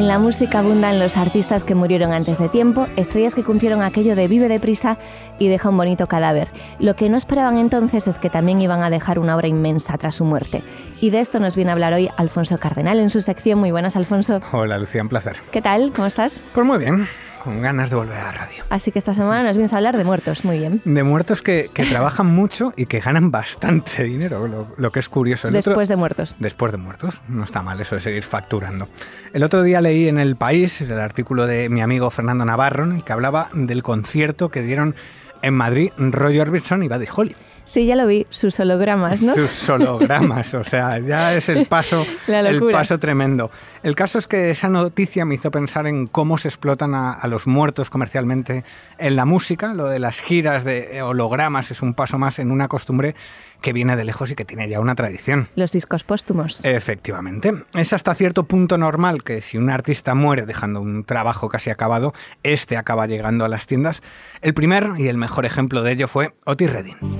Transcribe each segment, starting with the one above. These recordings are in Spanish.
En la música abundan los artistas que murieron antes de tiempo, estrellas que cumplieron aquello de vive deprisa y deja un bonito cadáver. Lo que no esperaban entonces es que también iban a dejar una obra inmensa tras su muerte. Y de esto nos viene a hablar hoy Alfonso Cardenal en su sección. Muy buenas, Alfonso. Hola, Lucía, un placer. ¿Qué tal? ¿Cómo estás? Pues muy bien, con ganas de volver a la radio. Así que esta semana nos vienes a hablar de muertos. Muy bien. De muertos que, que trabajan mucho y que ganan bastante dinero, lo, lo que es curioso. El Después otro- de muertos. Después de muertos. No está mal eso de seguir facturando. El otro día leí en El País el artículo de mi amigo Fernando Navarro, en el que hablaba del concierto que dieron en Madrid Roy Orbison y Buddy Holly. Sí, ya lo vi, sus hologramas, ¿no? Sus hologramas, o sea, ya es el paso, el paso tremendo. El caso es que esa noticia me hizo pensar en cómo se explotan a, a los muertos comercialmente en la música. Lo de las giras de hologramas es un paso más en una costumbre que viene de lejos y que tiene ya una tradición. Los discos póstumos. Efectivamente. Es hasta cierto punto normal que si un artista muere dejando un trabajo casi acabado, este acaba llegando a las tiendas. El primer y el mejor ejemplo de ello fue Otis Redding.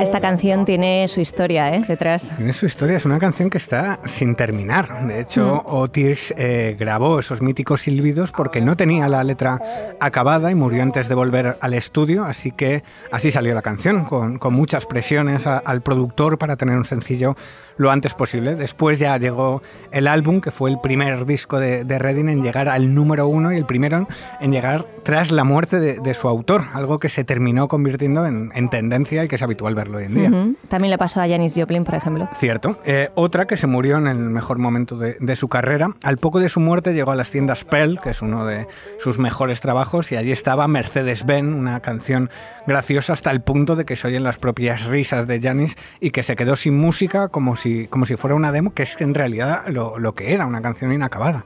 Esta canción tiene su historia, ¿eh? Detrás. Tiene su historia, es una canción que está sin terminar. De hecho, Otis eh, grabó esos míticos silbidos porque no tenía la letra acabada y murió antes de volver al estudio, así que así salió la canción, con, con muchas presiones a- al productor para tener un sencillo lo antes posible. Después ya llegó el álbum, que fue el primer disco de, de Redding en llegar al número uno y el primero en llegar tras la muerte de, de su autor, algo que se terminó convirtiendo en, en tendencia y que es habitual verlo hoy en día. También le pasó a Janis Joplin, por ejemplo. Cierto. Eh, otra que se murió en el mejor momento de, de su carrera. Al poco de su muerte llegó a las tiendas Pearl, que es uno de sus mejores trabajos, y allí estaba Mercedes-Benz, una canción graciosa hasta el punto de que se oyen las propias risas de Janis y que se quedó sin música como si, como si fuera una demo, que es en realidad lo, lo que era, una canción inacabada.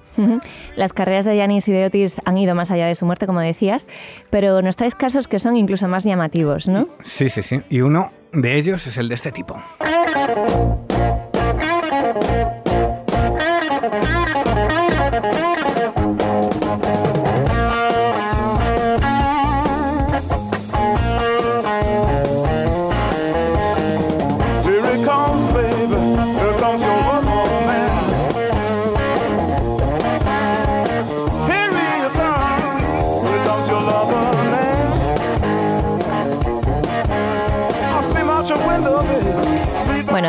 Las carreras de Janis y de Otis han ido más allá de su muerte, como decías, pero nos traes casos que son incluso más llamativos, ¿no? Sí, sí, sí. Y uno de ellos es el de este tipo.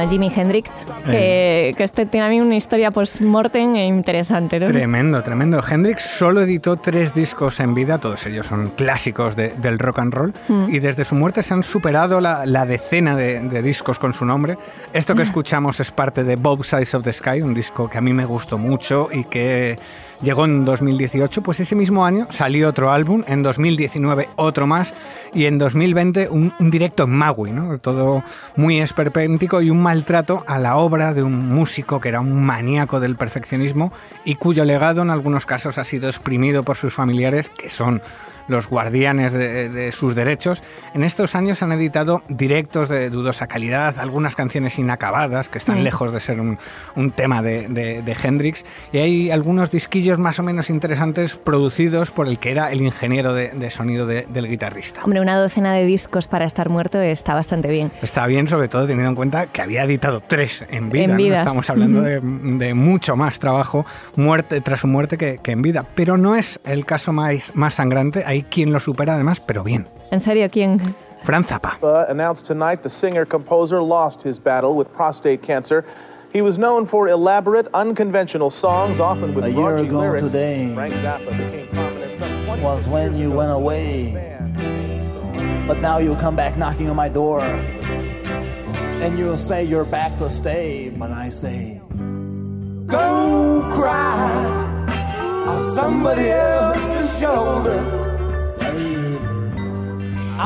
Jimi Hendrix, que, que este tiene a mí una historia post-mortem e interesante, ¿no? Tremendo, tremendo. Hendrix solo editó tres discos en vida, todos ellos son clásicos de- del rock and roll, y desde su muerte se han superado la, la decena de, de discos con su nombre. Esto que escuchamos es parte de Both Sides of the Sky, un disco que a mí me gustó mucho y que llegó en 2018, pues ese mismo año salió otro álbum, en 2019 otro más, y en 2020 un, un directo en Maui, ¿no? Todo muy esperpéntico y un maltrato a la obra de un músico que era un maníaco del perfeccionismo y cuyo legado en algunos casos ha sido exprimido por sus familiares, que son los guardianes de, de sus derechos. En estos años han editado directos de dudosa calidad, algunas canciones inacabadas que están Mm. lejos de ser un, un tema de, de- de Hendrix, y hay algunos disquillos más o menos interesantes producidos por el que era el ingeniero de, sonido de- del guitarrista. Hombre, una docena de discos para estar muerto está bastante bien. Está bien, sobre todo teniendo en cuenta que había editado tres en vida. En ¿no? vida. Estamos hablando de mucho más trabajo muerte tras su muerte que, que en vida. Pero no es el caso más, más sangrante. Hay quien lo supera además, pero bien. ¿En serio quién? Fran Zappa. Uh, announced tonight the singer composer lost his battle with prostate cancer. He was known for elaborate, unconventional songs, often with A year ago lyrics. today Frank Zappa became prominent some 20 was when you went away. But now you come back knocking on my door. And you'll say you're back to stay. But I say, go cry on somebody else's shoulder.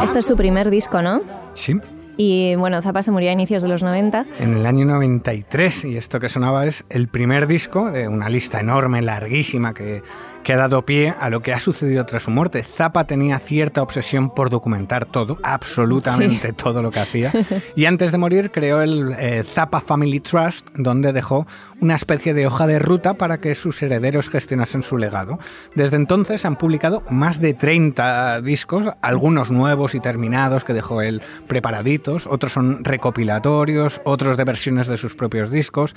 Este es su primer disco, ¿no? Sí, Y bueno, Zappa se murió a inicios de los 90. en el año 93 y esto que sonaba es el primer disco de una lista enorme, larguísima que, que ha dado pie a lo que ha sucedido tras su muerte. Zappa tenía cierta obsesión por documentar todo, absolutamente todo lo que hacía y antes de morir creó el eh, Zappa Family Trust donde dejó una especie de hoja de ruta para que sus herederos gestionasen su legado. Desde entonces han publicado más de 30 discos, algunos nuevos y terminados que dejó él preparaditos, otros son recopilatorios, otros de versiones de sus propios discos.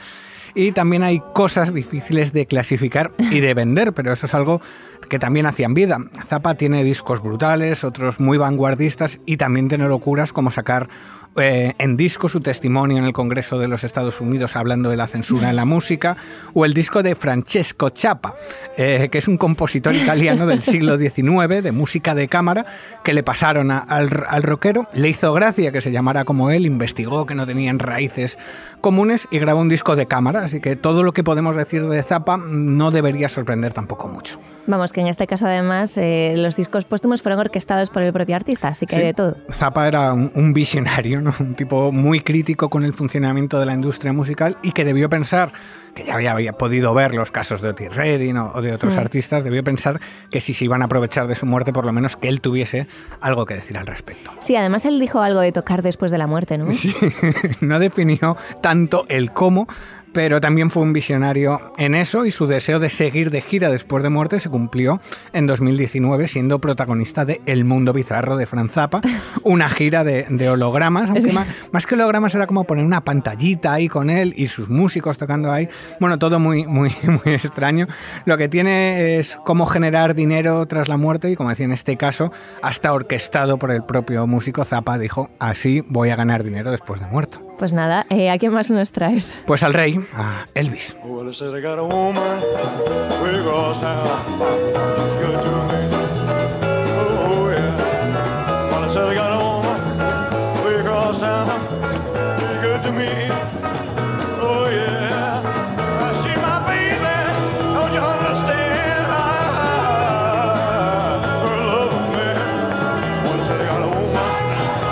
Y también hay cosas difíciles de clasificar y de vender, pero eso es algo que también hacían vida. Zappa tiene discos brutales, otros muy vanguardistas y también tiene locuras como sacar eh, en disco su testimonio en el Congreso de los Estados Unidos hablando de la censura en la música, o el disco de Francesco Chapa, eh, que es un compositor italiano del siglo XIX de música de cámara que le pasaron al, al rockero, le hizo gracia que se llamara como él, investigó que no tenían raíces comunes y grabó un disco de cámara, así que todo lo que podemos decir de Zappa no debería sorprender tampoco mucho. Vamos, que en este caso además eh, los discos póstumos fueron orquestados por el propio artista, así que Sí. de todo. Zappa era un, un visionario, ¿no? un tipo muy crítico con el funcionamiento de la industria musical y que debió pensar, que ya había, había podido ver los casos de Otis Redding o, o de otros Mm. artistas, debió pensar que si se iban a aprovechar de su muerte, por lo menos que él tuviese algo que decir al respecto. Sí, además él dijo algo de tocar después de la muerte, ¿no? no definió tanto el cómo, pero también fue un visionario en eso y su deseo de seguir de gira después de muerte se cumplió en 2019 siendo protagonista de El Mundo Bizarro de Franz Zappa, una gira de, de hologramas, aunque más, más que hologramas era como poner una pantallita ahí con él y sus músicos tocando ahí, bueno, todo muy, muy, muy extraño. Lo que tiene es cómo generar dinero tras la muerte y como decía en este caso, hasta orquestado por el propio músico Zappa dijo, así voy a ganar dinero después de muerto. Pues nada, eh, ¿a quién más nos traes? Pues al rey, a Elvis.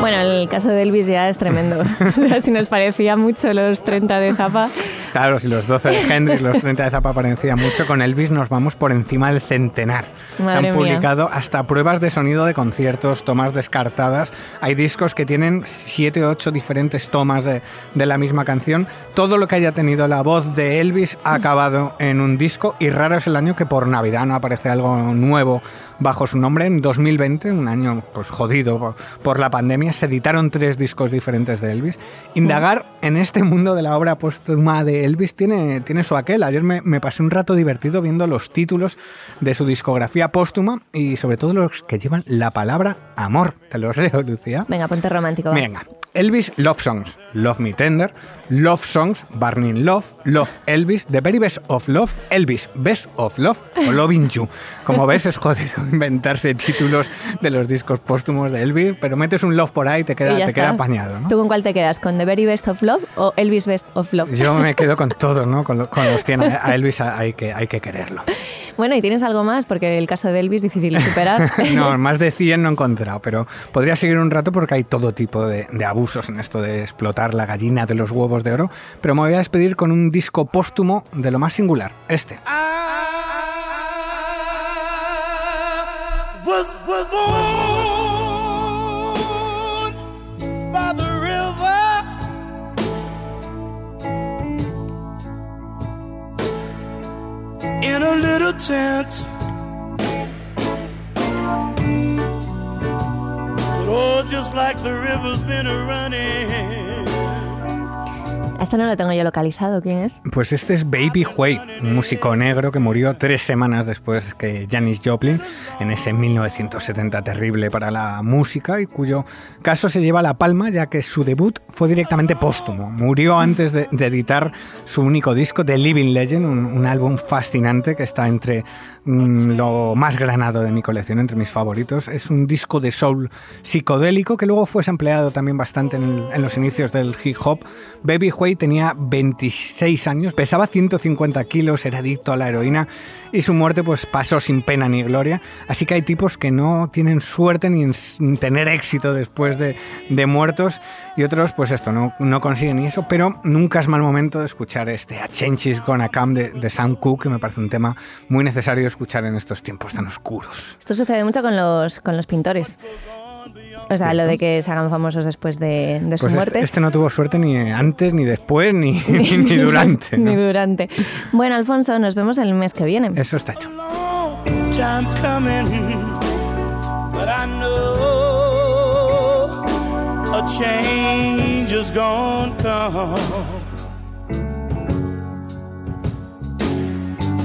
Bueno, el caso de Elvis ya es tremendo. si nos parecía mucho los 30 de Zappa, Claro, si los 12 de Hendrix, los 30 de Zappa parecía mucho, con Elvis nos vamos por encima del centenar. Se han mía. publicado hasta pruebas de sonido de conciertos, tomas descartadas. Hay discos que tienen 7 o 8 diferentes tomas de, de la misma canción. Todo lo que haya tenido la voz de Elvis ha acabado en un disco y raro es el año que por Navidad no aparece algo nuevo bajo su nombre. En 2020, un año pues jodido por, por la pandemia, se editaron tres discos diferentes de Elvis. Indagar en este mundo de la obra póstuma de Elvis tiene, tiene su aquel. Ayer me, me pasé un rato divertido viendo los títulos de su discografía póstuma y sobre todo los que llevan la palabra amor. Te los leo, Lucía. venga, ponte romántico. va. Venga. Elvis Love Songs, Love Me Tender, Love Songs, Burning Love, Love Elvis, The Very Best of Love, Elvis Best of Love o Loving You. Como ves, es jodido inventarse títulos de los discos póstumos de Elvis, pero metes un Love por ahí y te queda, te queda apañado, ¿no? ¿Tú con cuál te quedas? ¿Con The Very Best of Love o Elvis Best of Love? Yo me quedo con todo, ¿no? Con, lo- con los 100. A a Elvis hay que, hay que quererlo. Bueno, ¿y tienes algo más? Porque el caso de Elvis es difícil de superar. No, más de 100 no he encontrado, pero podría seguir un rato porque hay todo tipo de, de abusos en esto de explotar la gallina de los huevos de oro. Pero me voy a despedir con un disco póstumo de lo más singular, este. was was born by the river. In a little tent. But oh, just like the river's been a running. No lo tengo yo localizado, ¿quién es? Pues este es Baby Huey, un músico negro que murió tres semanas después que Janis Joplin, en ese 1970 terrible para la música y cuyo caso se lleva la palma ya que su debut fue directamente póstumo. Murió antes de, editar su único disco, The Living Legend, un álbum fascinante que está entre lo más granado de mi colección, entre mis favoritos. Es un disco de soul psicodélico que luego fue empleado también bastante en, en, los inicios del hip hop. Baby Huey tenía 26 años, pesaba 150 kilos, era adicto a la heroína y su muerte pues pasó sin pena ni gloria. Así que hay tipos que no tienen suerte ni en tener éxito después de, de muertos y otros pues esto, no, no consiguen ni eso, pero nunca es mal momento de escuchar este A Change is Gonna Come de, de Sam Cooke, que me parece un tema muy necesario escuchar en estos tiempos tan oscuros. Esto sucede mucho con los, con los pintores. O sea, lo de que se hagan famosos después de, de su pues este, muerte. Este, no tuvo suerte ni antes, ni después, ni, ni, durante. ni durante. Bueno, Alfonso, nos vemos el mes que viene. Eso está hecho.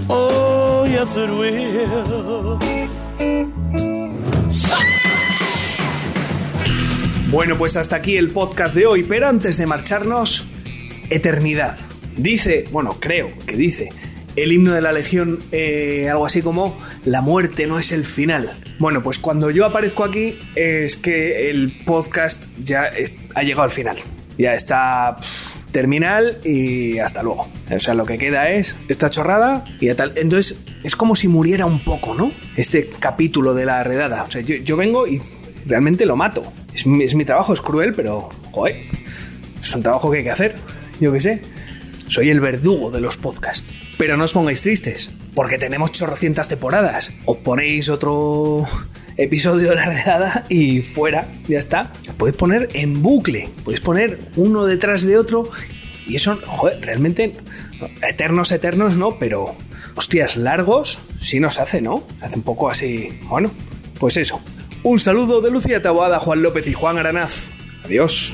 Oh, yes, will. Bueno, pues hasta aquí el podcast de hoy, pero antes de marcharnos, eternidad. Dice, bueno, creo que dice el himno de la Legión eh, algo así como la muerte no es el final. Bueno, pues cuando yo aparezco aquí es que el podcast ya ha llegado al final. Ya está terminal y hasta luego. O sea, lo que queda es esta chorrada y ya tal. Entonces, es como si muriera un poco, ¿no? Este capítulo de la redada. O sea, yo vengo y realmente lo mato. Es mi, trabajo, es cruel, pero, joder, es un trabajo que hay que hacer. Yo qué sé. Soy el verdugo de los podcasts. Pero no os pongáis tristes, porque tenemos chorrocientas temporadas. Os ponéis otro episodio de la redada y fuera, ya está. Podéis poner en bucle, podéis poner uno detrás de otro y eso, joder, realmente, eternos, eternos no, pero, hostias, largos sí nos hace, ¿no? Hace un poco así, bueno, pues eso. Un saludo de Lucía Taboada, Juan López y Juan Aranaz. Adiós.